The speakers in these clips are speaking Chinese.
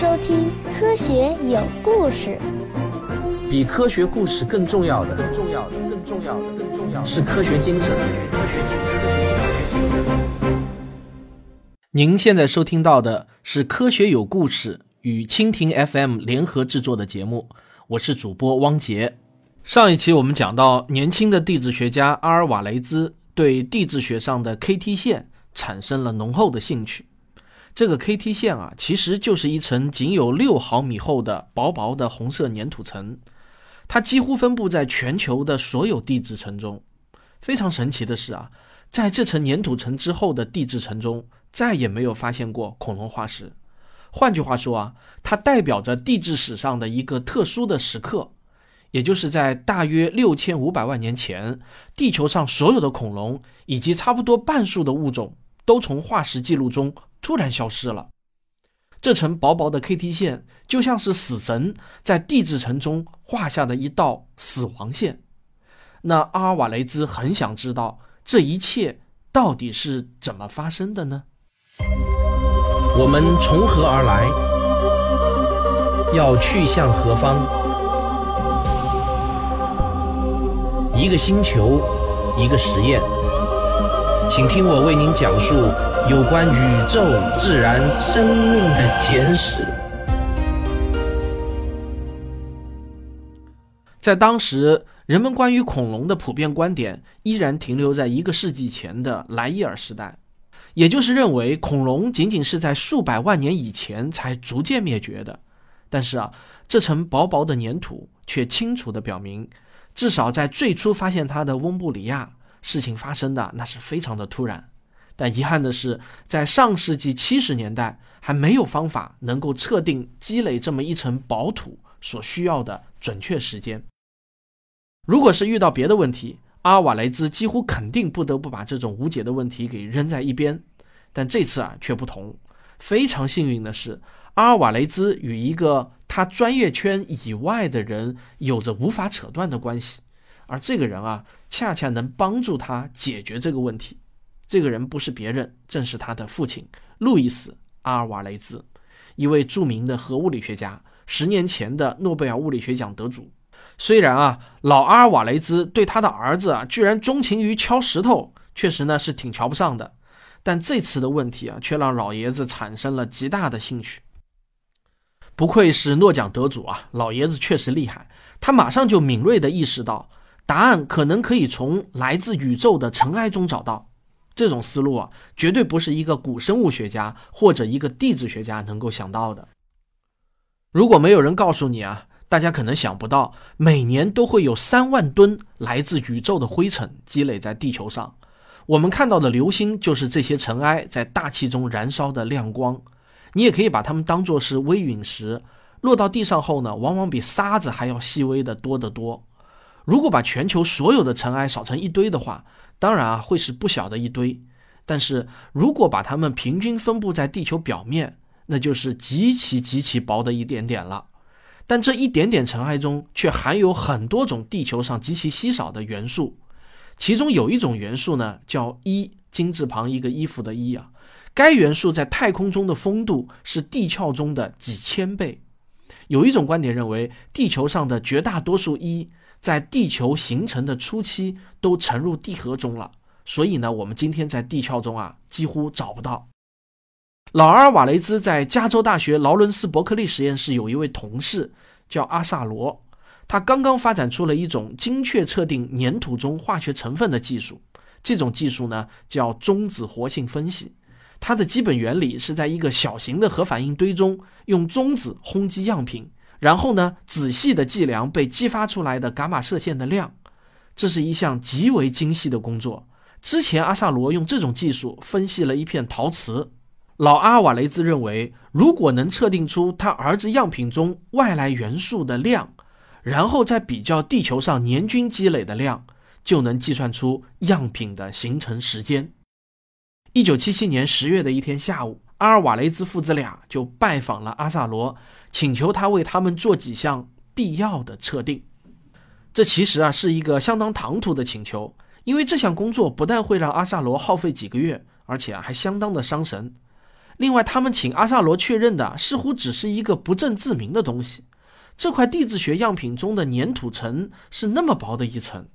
收听《科学有故事》。比科学故事更重要的，更重要的，更重要的，更重要的是科学精神。您现在收听到的是《科学有故事》与蜻蜓 FM 联合制作的节目，我是主播汪杰。上一期我们讲到，年轻的地质学家阿尔瓦雷兹对地质学上的 KT 线产生了浓厚的兴趣。这个 KT 线啊，其实就是一层仅有六毫米厚的薄薄的红色粘土层，它几乎分布在全球的所有地质层中。非常神奇的是啊，在这层粘土层之后的地质层中，再也没有发现过恐龙化石。换句话说啊，它代表着地质史上的一个特殊的时刻，也就是在大约六千五百万年前，地球上所有的恐龙以及差不多半数的物种都从化石记录中。突然消失了，这层薄薄的 KT 线就像是死神在地质层中画下的一道死亡线。那阿尔瓦雷兹很想知道这一切到底是怎么发生的呢？我们从何而来？要去向何方？一个星球，一个实验，请听我为您讲述。有关宇宙、自然、生命的简史。在当时，人们关于恐龙的普遍观点依然停留在一个世纪前的莱伊尔时代，也就是认为恐龙仅仅是在数百万年以前才逐渐灭绝的。但是啊，这层薄薄的粘土却清楚地表明，至少在最初发现它的翁布里亚，事情发生的那是非常的突然。但遗憾的是，在上世纪七十年代，还没有方法能够测定积累这么一层薄土所需要的准确时间。如果是遇到别的问题，阿尔瓦雷兹几乎肯定不得不把这种无解的问题给扔在一边。但这次啊却不同，非常幸运的是，阿尔瓦雷兹与一个他专业圈以外的人有着无法扯断的关系，而这个人啊，恰恰能帮助他解决这个问题。这个人不是别人，正是他的父亲路易斯·阿尔瓦雷兹，一位著名的核物理学家，十年前的诺贝尔物理学奖得主。虽然啊，老阿尔瓦雷兹对他的儿子啊，居然钟情于敲石头，确实呢是挺瞧不上的。但这次的问题啊，却让老爷子产生了极大的兴趣。不愧是诺奖得主啊，老爷子确实厉害。他马上就敏锐地意识到，答案可能可以从来自宇宙的尘埃中找到。这种思路啊，绝对不是一个古生物学家或者一个地质学家能够想到的。如果没有人告诉你啊，大家可能想不到，每年都会有三万吨来自宇宙的灰尘积累在地球上。我们看到的流星就是这些尘埃在大气中燃烧的亮光。你也可以把它们当作是微陨石，落到地上后呢，往往比沙子还要细微的多得多。如果把全球所有的尘埃扫成一堆的话，当然啊，会是不小的一堆，但是如果把它们平均分布在地球表面，那就是极其极其薄的一点点了。但这一点点尘埃中却含有很多种地球上极其稀少的元素，其中有一种元素呢叫一金字旁一个衣服的一啊，该元素在太空中的风度是地壳中的几千倍。有一种观点认为，地球上的绝大多数一。在地球形成的初期都沉入地核中了，所以呢，我们今天在地壳中啊几乎找不到。老阿尔瓦雷兹在加州大学劳伦斯伯克利实验室有一位同事叫阿萨罗，他刚刚发展出了一种精确测定粘土中化学成分的技术。这种技术呢叫中子活性分析，它的基本原理是在一个小型的核反应堆中用中子轰击样品。然后呢，仔细的计量被激发出来的伽马射线的量，这是一项极为精细的工作。之前阿萨罗用这种技术分析了一片陶瓷，老阿瓦雷兹认为，如果能测定出他儿子样品中外来元素的量，然后再比较地球上年均积累的量，就能计算出样品的形成时间。一九七七年十月的一天下午。阿尔瓦雷兹父子俩就拜访了阿萨罗，请求他为他们做几项必要的测定。这其实啊是一个相当唐突的请求，因为这项工作不但会让阿萨罗耗费几个月，而且啊还相当的伤神。另外，他们请阿萨罗确认的似乎只是一个不证自明的东西。这块地质学样品中的粘土层是那么薄的一层，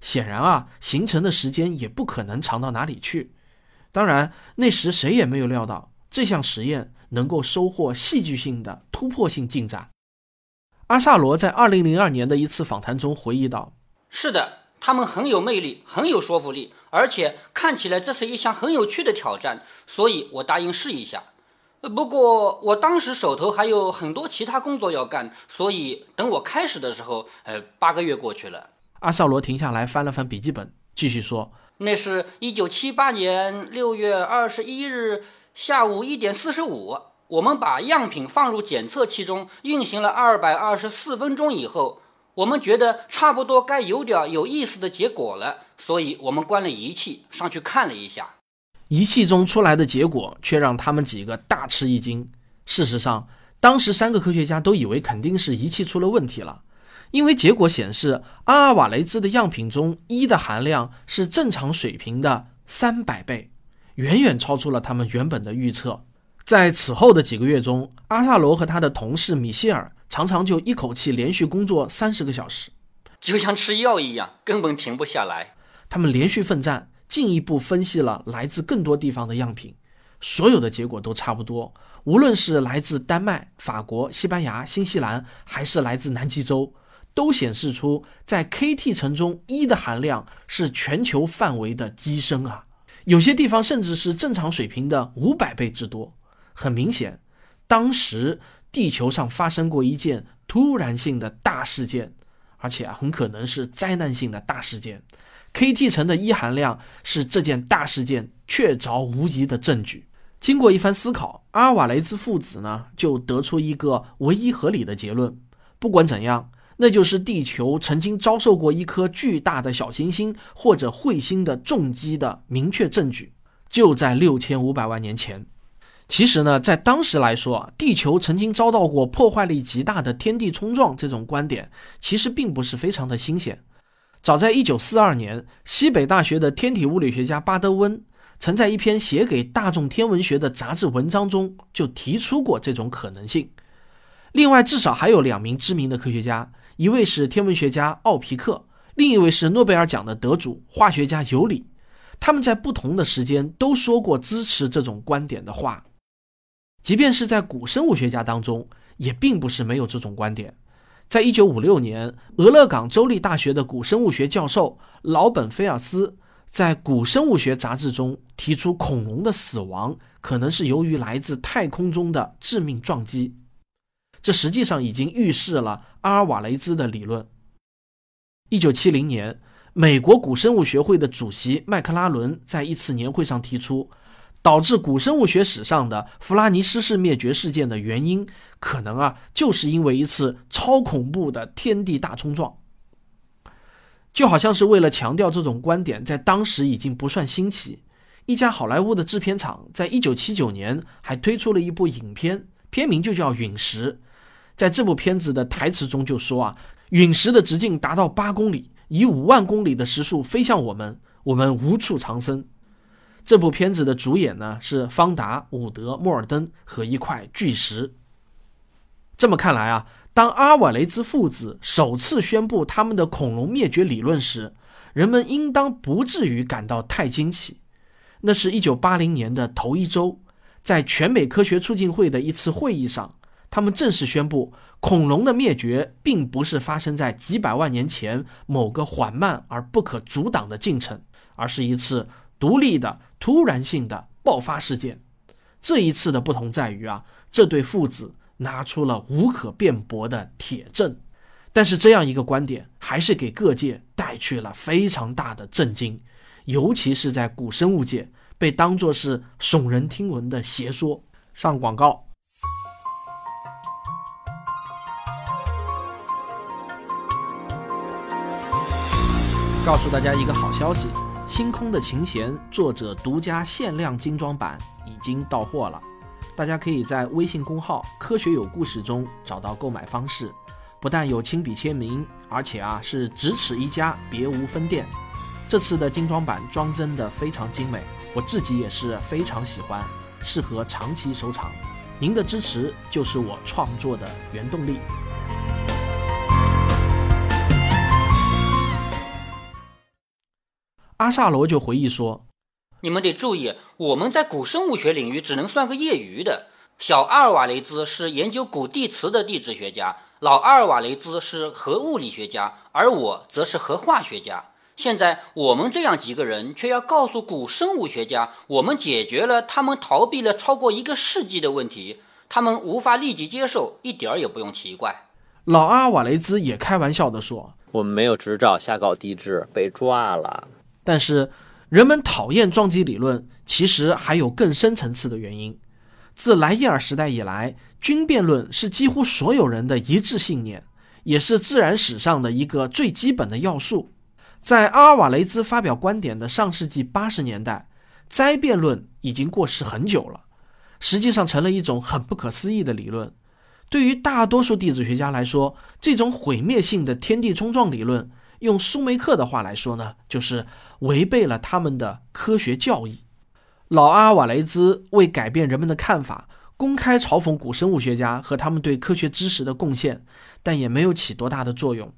显然啊，形成的时间也不可能长到哪里去。当然，那时谁也没有料到这项实验能够收获戏剧性的突破性进展。阿萨罗在二零零二年的一次访谈中回忆道：“是的，他们很有魅力，很有说服力。”而且看起来这是一项很有趣的挑战，所以我答应试一下。不过我当时手头还有很多其他工作要干，所以等我开始的时候，呃，八个月过去了。阿萨罗停下来翻了翻笔记本，继续说：“那是一九七八年六月二十一日下午一点四十五，我们把样品放入检测器中运行了二百二十四分钟以后。”我们觉得差不多该有点有意思的结果了，所以我们关了仪器，上去看了一下。仪器中出来的结果却让他们几个大吃一惊。事实上，当时三个科学家都以为肯定是仪器出了问题了，因为结果显示阿尔瓦雷兹的样品中一的含量是正常水平的三百倍，远远超出了他们原本的预测。在此后的几个月中，阿萨罗和他的同事米歇尔。常常就一口气连续工作三十个小时，就像吃药一样，根本停不下来。他们连续奋战，进一步分析了来自更多地方的样品，所有的结果都差不多。无论是来自丹麦、法国、西班牙、新西兰，还是来自南极洲，都显示出在 Kt 层中一的含量是全球范围的激升啊！有些地方甚至是正常水平的五百倍之多。很明显，当时。地球上发生过一件突然性的大事件，而且啊很可能是灾难性的大事件。Kt 层的一含量是这件大事件确凿无疑的证据。经过一番思考，阿尔瓦雷兹父子呢就得出一个唯一合理的结论：不管怎样，那就是地球曾经遭受过一颗巨大的小行星或者彗星的重击的明确证据，就在六千五百万年前。其实呢，在当时来说，地球曾经遭到过破坏力极大的天地冲撞，这种观点其实并不是非常的新鲜。早在1942年，西北大学的天体物理学家巴德温曾在一篇写给大众天文学的杂志文章中就提出过这种可能性。另外，至少还有两名知名的科学家，一位是天文学家奥皮克，另一位是诺贝尔奖的得主化学家尤里。他们在不同的时间都说过支持这种观点的话。即便是在古生物学家当中，也并不是没有这种观点。在一九五六年，俄勒冈州立大学的古生物学教授劳本菲尔斯在《古生物学杂志》中提出，恐龙的死亡可能是由于来自太空中的致命撞击。这实际上已经预示了阿尔瓦雷兹的理论。一九七零年，美国古生物学会的主席麦克拉伦在一次年会上提出。导致古生物学史上的弗拉尼斯氏灭绝事件的原因，可能啊，就是因为一次超恐怖的天地大冲撞。就好像是为了强调这种观点，在当时已经不算新奇。一家好莱坞的制片厂在一九七九年还推出了一部影片，片名就叫《陨石》。在这部片子的台词中就说啊，陨石的直径达到八公里，以五万公里的时速飞向我们，我们无处藏身。这部片子的主演呢是方达、伍德、莫尔登和一块巨石。这么看来啊，当阿瓦雷兹父子首次宣布他们的恐龙灭绝理论时，人们应当不至于感到太惊奇。那是一九八零年的头一周，在全美科学促进会的一次会议上，他们正式宣布，恐龙的灭绝并不是发生在几百万年前某个缓慢而不可阻挡的进程，而是一次。独立的突然性的爆发事件，这一次的不同在于啊，这对父子拿出了无可辩驳的铁证。但是这样一个观点还是给各界带去了非常大的震惊，尤其是在古生物界被当作是耸人听闻的邪说。上广告，告诉大家一个好消息。星空的琴弦，作者独家限量精装版已经到货了，大家可以在微信公号“科学有故事”中找到购买方式。不但有亲笔签名，而且啊是只此一家，别无分店。这次的精装版装帧的非常精美，我自己也是非常喜欢。适合长期收藏。您的支持就是我创作的原动力。阿萨罗就回忆说：“你们得注意，我们在古生物学领域只能算个业余的。小阿尔瓦雷兹是研究古地磁的地质学家，老阿尔瓦雷兹是核物理学家，而我则是核化学家。现在我们这样几个人，却要告诉古生物学家，我们解决了他们逃避了超过一个世纪的问题。他们无法立即接受，一点儿也不用奇怪。”老阿尔瓦雷兹也开玩笑地说：“我们没有执照瞎搞地质，被抓了。”但是，人们讨厌撞击理论，其实还有更深层次的原因。自莱伊尔时代以来，均变论是几乎所有人的一致信念，也是自然史上的一个最基本的要素。在阿尔瓦雷兹发表观点的上世纪八十年代，灾变论已经过时很久了，实际上成了一种很不可思议的理论。对于大多数地质学家来说，这种毁灭性的天地冲撞理论。用舒梅克的话来说呢，就是违背了他们的科学教义。老阿瓦雷兹为改变人们的看法，公开嘲讽古生物学家和他们对科学知识的贡献，但也没有起多大的作用。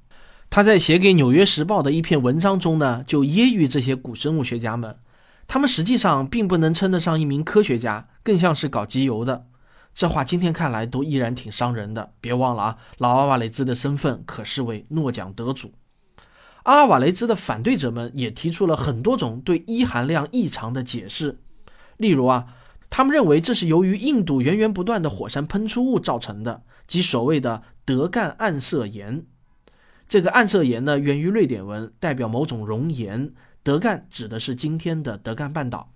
他在写给《纽约时报》的一篇文章中呢，就揶揄这些古生物学家们，他们实际上并不能称得上一名科学家，更像是搞集邮的。这话今天看来都依然挺伤人的。别忘了啊，老阿瓦雷兹的身份可是位诺奖得主。阿尔瓦雷兹的反对者们也提出了很多种对一含量异常的解释，例如啊，他们认为这是由于印度源源不断的火山喷出物造成的，即所谓的德干暗色岩。这个暗色岩呢，源于瑞典文，代表某种熔岩。德干指的是今天的德干半岛。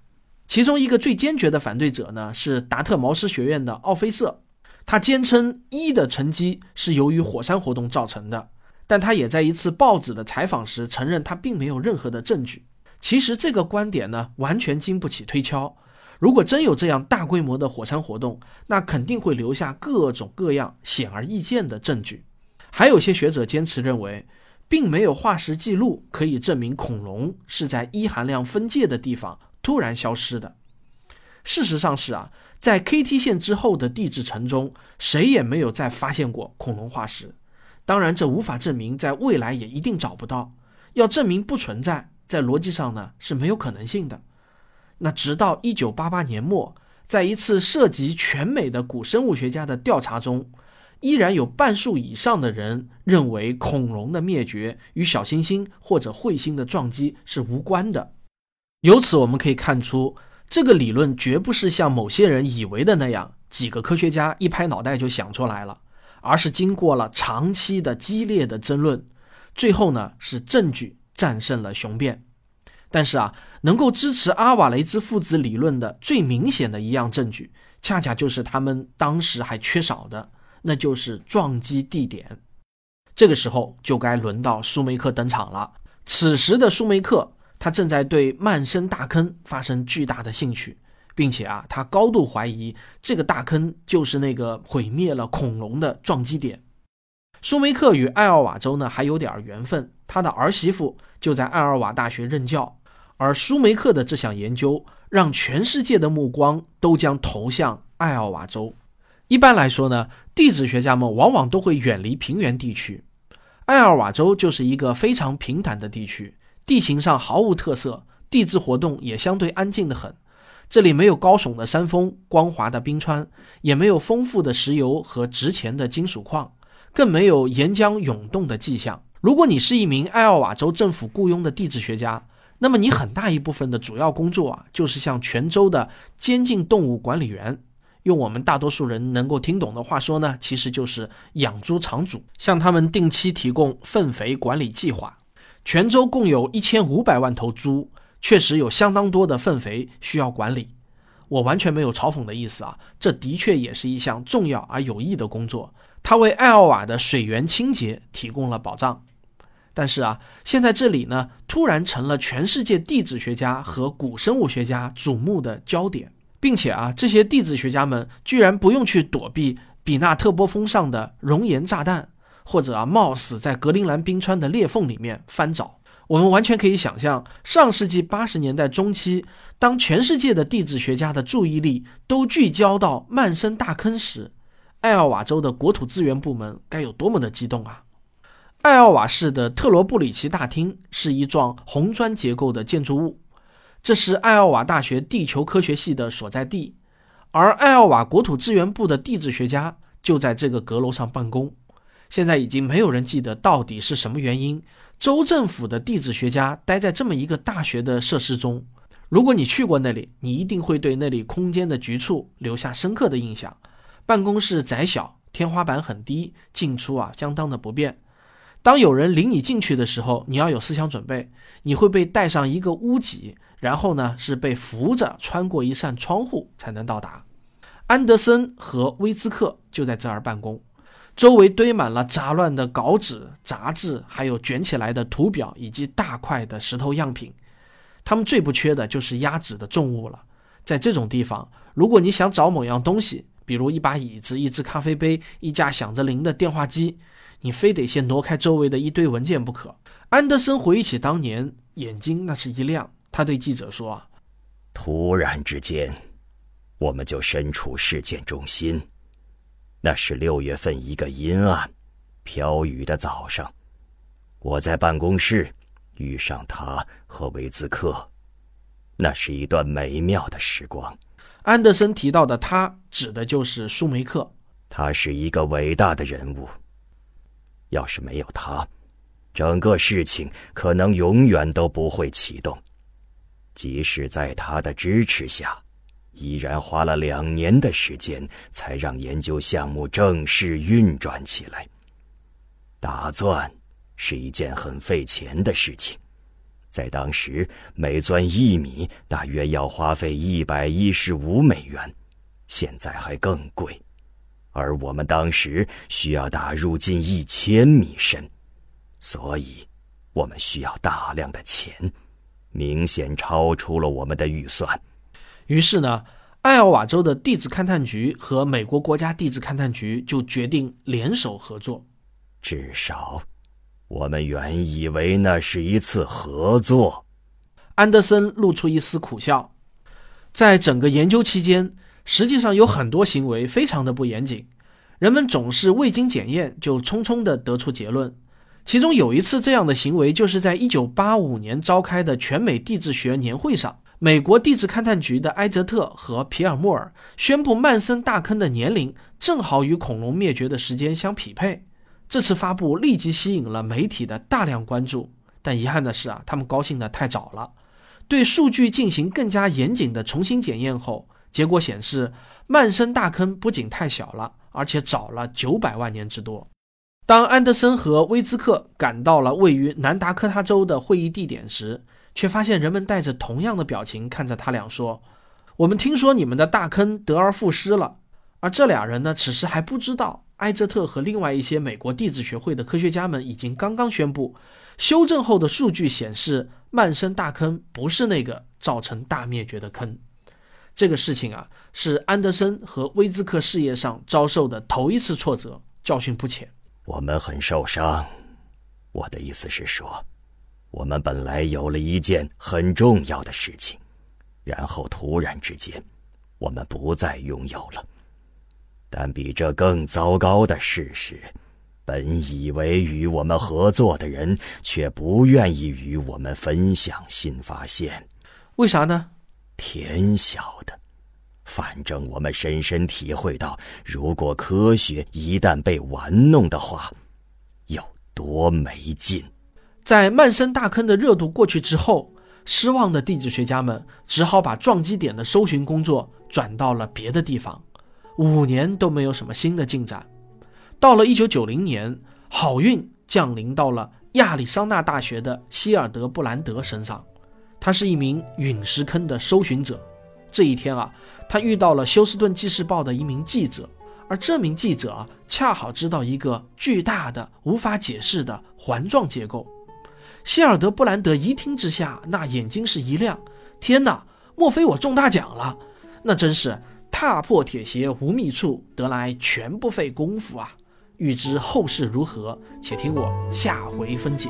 其中一个最坚决的反对者呢，是达特茅斯学院的奥菲瑟，他坚称一的沉积是由于火山活动造成的。但他也在一次报纸的采访时承认，他并没有任何的证据。其实这个观点呢，完全经不起推敲。如果真有这样大规模的火山活动，那肯定会留下各种各样显而易见的证据。还有些学者坚持认为，并没有化石记录可以证明恐龙是在一含量分界的地方突然消失的。事实上是啊，在 KT 线之后的地质层中，谁也没有再发现过恐龙化石。当然，这无法证明在未来也一定找不到。要证明不存在，在逻辑上呢是没有可能性的。那直到一九八八年末，在一次涉及全美的古生物学家的调查中，依然有半数以上的人认为恐龙的灭绝与小行星或者彗星的撞击是无关的。由此我们可以看出，这个理论绝不是像某些人以为的那样，几个科学家一拍脑袋就想出来了。而是经过了长期的激烈的争论，最后呢是证据战胜了雄辩。但是啊，能够支持阿瓦雷兹父子理论的最明显的一样证据，恰恰就是他们当时还缺少的，那就是撞击地点。这个时候就该轮到舒梅克登场了。此时的舒梅克，他正在对曼森大坑发生巨大的兴趣。并且啊，他高度怀疑这个大坑就是那个毁灭了恐龙的撞击点。舒梅克与艾奥瓦州呢还有点缘分，他的儿媳妇就在艾奥瓦大学任教。而舒梅克的这项研究让全世界的目光都将投向艾奥瓦州。一般来说呢，地质学家们往往都会远离平原地区。艾奥瓦州就是一个非常平坦的地区，地形上毫无特色，地质活动也相对安静的很。这里没有高耸的山峰、光滑的冰川，也没有丰富的石油和值钱的金属矿，更没有岩浆涌动的迹象。如果你是一名艾奥瓦州政府雇佣的地质学家，那么你很大一部分的主要工作啊，就是像全州的监禁动物管理员，用我们大多数人能够听懂的话说呢，其实就是养猪场主，向他们定期提供粪肥管理计划。全州共有一千五百万头猪。确实有相当多的粪肥需要管理，我完全没有嘲讽的意思啊，这的确也是一项重要而有益的工作，它为艾奥瓦的水源清洁提供了保障。但是啊，现在这里呢，突然成了全世界地质学家和古生物学家瞩目的焦点，并且啊，这些地质学家们居然不用去躲避比纳特波峰上的熔岩炸弹，或者啊，冒死在格陵兰冰川的裂缝里面翻找。我们完全可以想象，上世纪八十年代中期，当全世界的地质学家的注意力都聚焦到曼森大坑时，艾奥瓦州的国土资源部门该有多么的激动啊！艾奥瓦市的特罗布里奇大厅是一幢红砖结构的建筑物，这是艾奥瓦大学地球科学系的所在地，而艾奥瓦国土资源部的地质学家就在这个阁楼上办公。现在已经没有人记得到底是什么原因。州政府的地质学家待在这么一个大学的设施中，如果你去过那里，你一定会对那里空间的局促留下深刻的印象。办公室窄小，天花板很低，进出啊相当的不便。当有人领你进去的时候，你要有思想准备，你会被带上一个屋脊，然后呢是被扶着穿过一扇窗户才能到达。安德森和威兹克就在这儿办公。周围堆满了杂乱的稿纸、杂志，还有卷起来的图表以及大块的石头样品。他们最不缺的就是压纸的重物了。在这种地方，如果你想找某样东西，比如一把椅子、一只咖啡杯、一架响着铃的电话机，你非得先挪开周围的一堆文件不可。安德森回忆起当年，眼睛那是一亮。他对记者说：“突然之间，我们就身处事件中心。”那是六月份一个阴暗、飘雨的早上，我在办公室遇上他和维兹克，那是一段美妙的时光。安德森提到的他，指的就是舒梅克。他是一个伟大的人物。要是没有他，整个事情可能永远都不会启动。即使在他的支持下。依然花了两年的时间，才让研究项目正式运转起来。打钻是一件很费钱的事情，在当时，每钻一米大约要花费一百一十五美元，现在还更贵。而我们当时需要打入近一千米深，所以，我们需要大量的钱，明显超出了我们的预算。于是呢，艾奥瓦州的地质勘探局和美国国家地质勘探局就决定联手合作。至少，我们原以为那是一次合作。安德森露出一丝苦笑。在整个研究期间，实际上有很多行为非常的不严谨，人们总是未经检验就匆匆地得出结论。其中有一次这样的行为，就是在1985年召开的全美地质学年会上。美国地质勘探局的埃泽特和皮尔莫尔宣布，曼森大坑的年龄正好与恐龙灭绝的时间相匹配。这次发布立即吸引了媒体的大量关注，但遗憾的是啊，他们高兴的太早了。对数据进行更加严谨的重新检验后，结果显示，曼森大坑不仅太小了，而且早了九百万年之多。当安德森和威兹克赶到了位于南达科他州的会议地点时，却发现人们带着同样的表情看着他俩说：“我们听说你们的大坑得而复失了。”而这俩人呢，此时还不知道，埃泽特和另外一些美国地质学会的科学家们已经刚刚宣布，修正后的数据显示，曼森大坑不是那个造成大灭绝的坑。这个事情啊，是安德森和威兹克事业上遭受的头一次挫折，教训不浅。我们很受伤。我的意思是说。我们本来有了一件很重要的事情，然后突然之间，我们不再拥有了。但比这更糟糕的事实，本以为与我们合作的人却不愿意与我们分享新发现。为啥呢？天晓得。反正我们深深体会到，如果科学一旦被玩弄的话，有多没劲。在曼森大坑的热度过去之后，失望的地质学家们只好把撞击点的搜寻工作转到了别的地方。五年都没有什么新的进展。到了1990年，好运降临到了亚利桑那大学的希尔德·布兰德身上。他是一名陨石坑的搜寻者。这一天啊，他遇到了休斯顿纪事报的一名记者，而这名记者恰好知道一个巨大的、无法解释的环状结构。希尔德·布兰德一听之下，那眼睛是一亮：“天哪，莫非我中大奖了？那真是踏破铁鞋无觅处，得来全不费工夫啊！”欲知后事如何，且听我下回分解。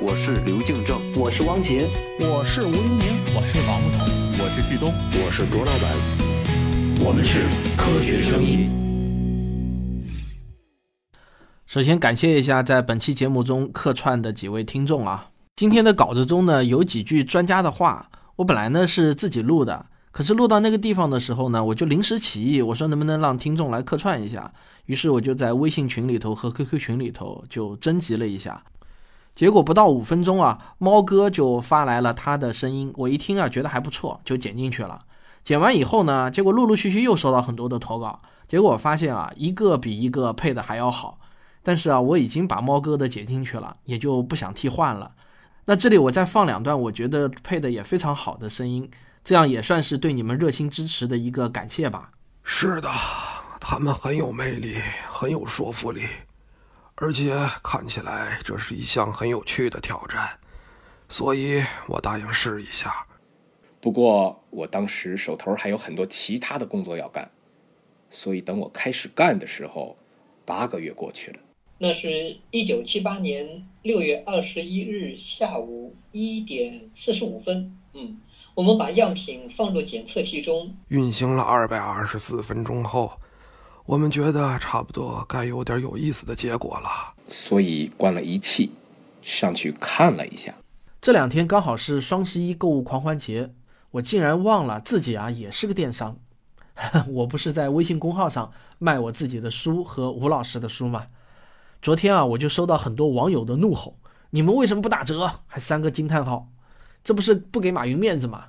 我是刘敬正，我是汪杰，我是吴黎明，我是王木桐。我是旭东，我是卓老板，我们是科学声音。首先感谢一下在本期节目中客串的几位听众啊。今天的稿子中呢有几句专家的话，我本来呢是自己录的，可是录到那个地方的时候呢，我就临时起意，我说能不能让听众来客串一下？于是我就在微信群里头和 QQ 群里头就征集了一下，结果不到五分钟啊，猫哥就发来了他的声音，我一听啊觉得还不错，就剪进去了。剪完以后呢，结果陆陆续续又收到很多的投稿，结果发现啊，一个比一个配的还要好。但是啊，我已经把猫哥的剪进去了，也就不想替换了。那这里我再放两段，我觉得配的也非常好的声音，这样也算是对你们热心支持的一个感谢吧。是的，他们很有魅力，很有说服力，而且看起来这是一项很有趣的挑战，所以我答应试一下。不过我当时手头还有很多其他的工作要干，所以等我开始干的时候，八个月过去了。那是一九七八年六月二十一日下午一点四十五分。嗯，我们把样品放入检测器中，运行了二百二十四分钟后，我们觉得差不多该有点有意思的结果了，所以关了仪器，上去看了一下。这两天刚好是双十一购物狂欢节，我竟然忘了自己啊也是个电商。我不是在微信公号上卖我自己的书和吴老师的书吗？昨天啊，我就收到很多网友的怒吼：“你们为什么不打折？还三个惊叹号，这不是不给马云面子吗？”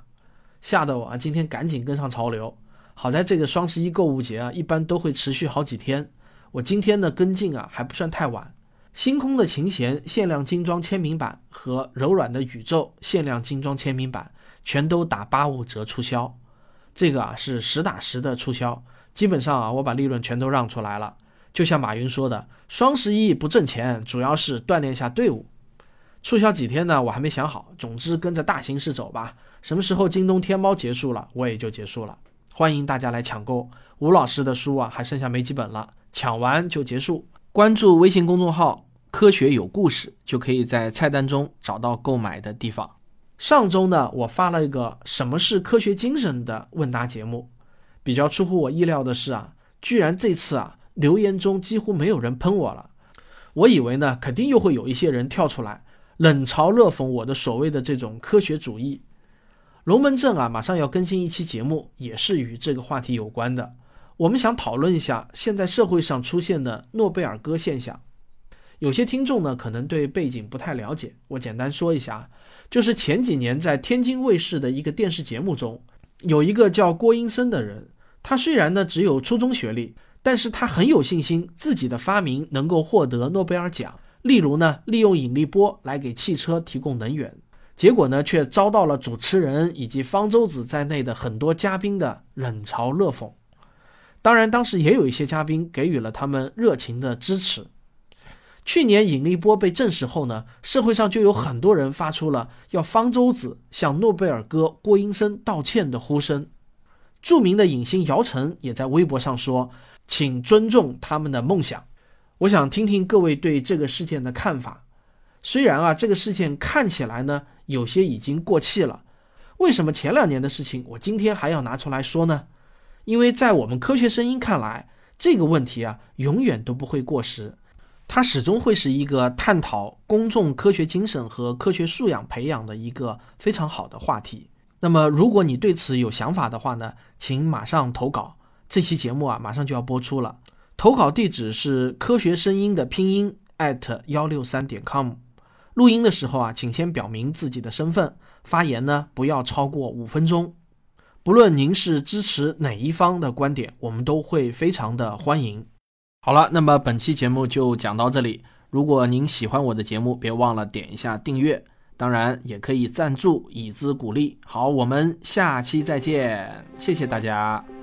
吓得我啊，今天赶紧跟上潮流。好在这个双十一购物节啊，一般都会持续好几天。我今天的跟进啊，还不算太晚。星空的琴弦限量精装签名版和柔软的宇宙限量精装签名版全都打八五折促销，这个啊是实打实的促销。基本上啊，我把利润全都让出来了。就像马云说的，双十一不挣钱，主要是锻炼下队伍。促销几天呢？我还没想好。总之跟着大形势走吧。什么时候京东、天猫结束了，我也就结束了。欢迎大家来抢购吴老师的书啊，还剩下没几本了，抢完就结束。关注微信公众号“科学有故事”，就可以在菜单中找到购买的地方。上周呢，我发了一个“什么是科学精神”的问答节目，比较出乎我意料的是啊，居然这次啊。留言中几乎没有人喷我了，我以为呢，肯定又会有一些人跳出来冷嘲热讽我的所谓的这种科学主义。龙门阵啊，马上要更新一期节目，也是与这个话题有关的。我们想讨论一下现在社会上出现的诺贝尔哥现象。有些听众呢，可能对背景不太了解，我简单说一下，就是前几年在天津卫视的一个电视节目中，有一个叫郭英生的人，他虽然呢只有初中学历。但是他很有信心，自己的发明能够获得诺贝尔奖。例如呢，利用引力波来给汽车提供能源，结果呢，却遭到了主持人以及方舟子在内的很多嘉宾的冷嘲热讽。当然，当时也有一些嘉宾给予了他们热情的支持。去年引力波被证实后呢，社会上就有很多人发出了要方舟子向诺贝尔哥郭英生道歉的呼声。著名的影星姚晨也在微博上说。请尊重他们的梦想。我想听听各位对这个事件的看法。虽然啊，这个事件看起来呢有些已经过气了，为什么前两年的事情我今天还要拿出来说呢？因为在我们科学声音看来，这个问题啊永远都不会过时，它始终会是一个探讨公众科学精神和科学素养培养的一个非常好的话题。那么，如果你对此有想法的话呢，请马上投稿。这期节目啊，马上就要播出了。投稿地址是科学声音的拼音 at 幺六三点 com。录音的时候啊，请先表明自己的身份，发言呢不要超过五分钟。不论您是支持哪一方的观点，我们都会非常的欢迎。好了，那么本期节目就讲到这里。如果您喜欢我的节目，别忘了点一下订阅，当然也可以赞助以资鼓励。好，我们下期再见，谢谢大家。